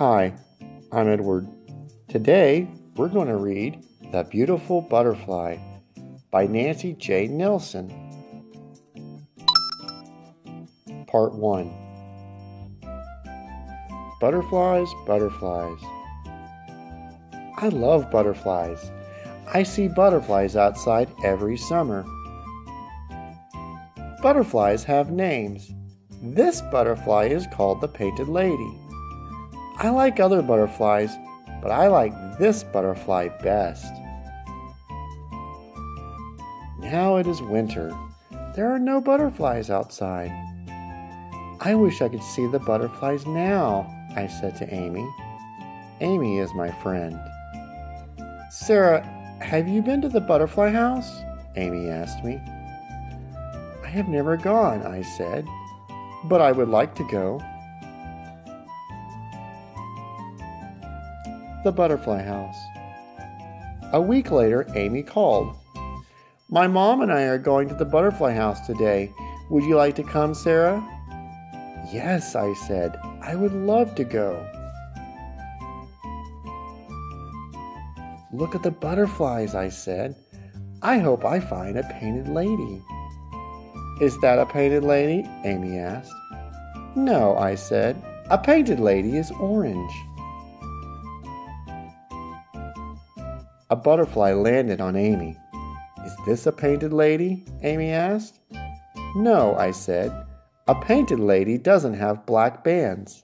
Hi, I'm Edward. Today we're going to read The Beautiful Butterfly by Nancy J. Nelson. Part 1 Butterflies, butterflies. I love butterflies. I see butterflies outside every summer. Butterflies have names. This butterfly is called the painted lady. I like other butterflies, but I like this butterfly best. Now it is winter. There are no butterflies outside. I wish I could see the butterflies now, I said to Amy. Amy is my friend. Sarah, have you been to the butterfly house? Amy asked me. I have never gone, I said, but I would like to go. The butterfly house. A week later, Amy called. My mom and I are going to the butterfly house today. Would you like to come, Sarah? Yes, I said. I would love to go. Look at the butterflies, I said. I hope I find a painted lady. Is that a painted lady? Amy asked. No, I said. A painted lady is orange. A butterfly landed on Amy. Is this a painted lady? Amy asked. No, I said. A painted lady doesn't have black bands.